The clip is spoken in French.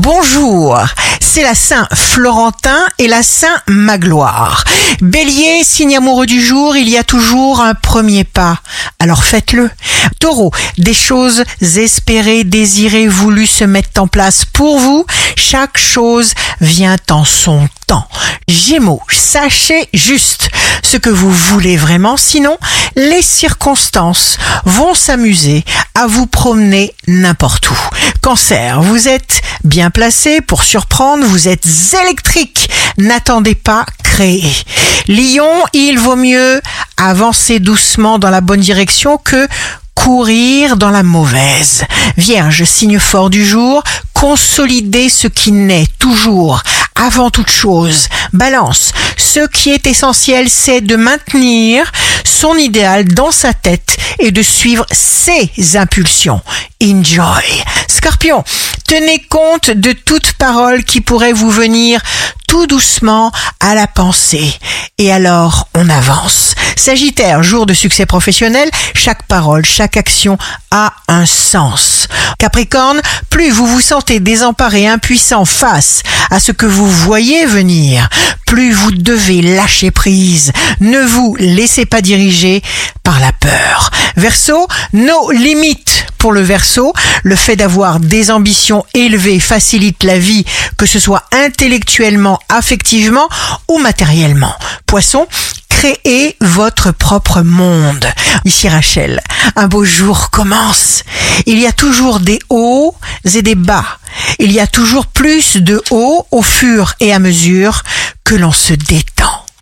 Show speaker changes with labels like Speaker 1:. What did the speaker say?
Speaker 1: bonjour. C'est la Saint Florentin et la Saint Magloire. Bélier, signe amoureux du jour, il y a toujours un premier pas. Alors faites-le. Taureau, des choses espérées, désirées, voulues se mettent en place pour vous. Chaque chose vient en son temps. Gémeaux, sachez juste ce que vous voulez vraiment, sinon les circonstances vont s'amuser à vous promener n'importe où. Cancer, vous êtes bien placé pour surprendre, vous êtes électrique, n'attendez pas, créer. Lion, il vaut mieux avancer doucement dans la bonne direction que courir dans la mauvaise. Vierge, signe fort du jour, consolider ce qui naît toujours, avant toute chose. Balance, ce qui est essentiel, c'est de maintenir son idéal dans sa tête et de suivre ses impulsions. Enjoy. Scorpion, tenez compte de toute parole qui pourrait vous venir tout doucement à la pensée. Et alors, on avance. Sagittaire, jour de succès professionnel, chaque parole, chaque action a un sens. Capricorne, plus vous vous sentez désemparé, impuissant face à ce que vous voyez venir, plus vous devez lâcher prise. Ne vous laissez pas diriger par la peur. Verseau, nos limites pour le verso, le fait d'avoir des ambitions élevées facilite la vie, que ce soit intellectuellement, affectivement ou matériellement. Poisson, créez votre propre monde. Ici Rachel, un beau jour commence. Il y a toujours des hauts et des bas. Il y a toujours plus de hauts au fur et à mesure que l'on se détend.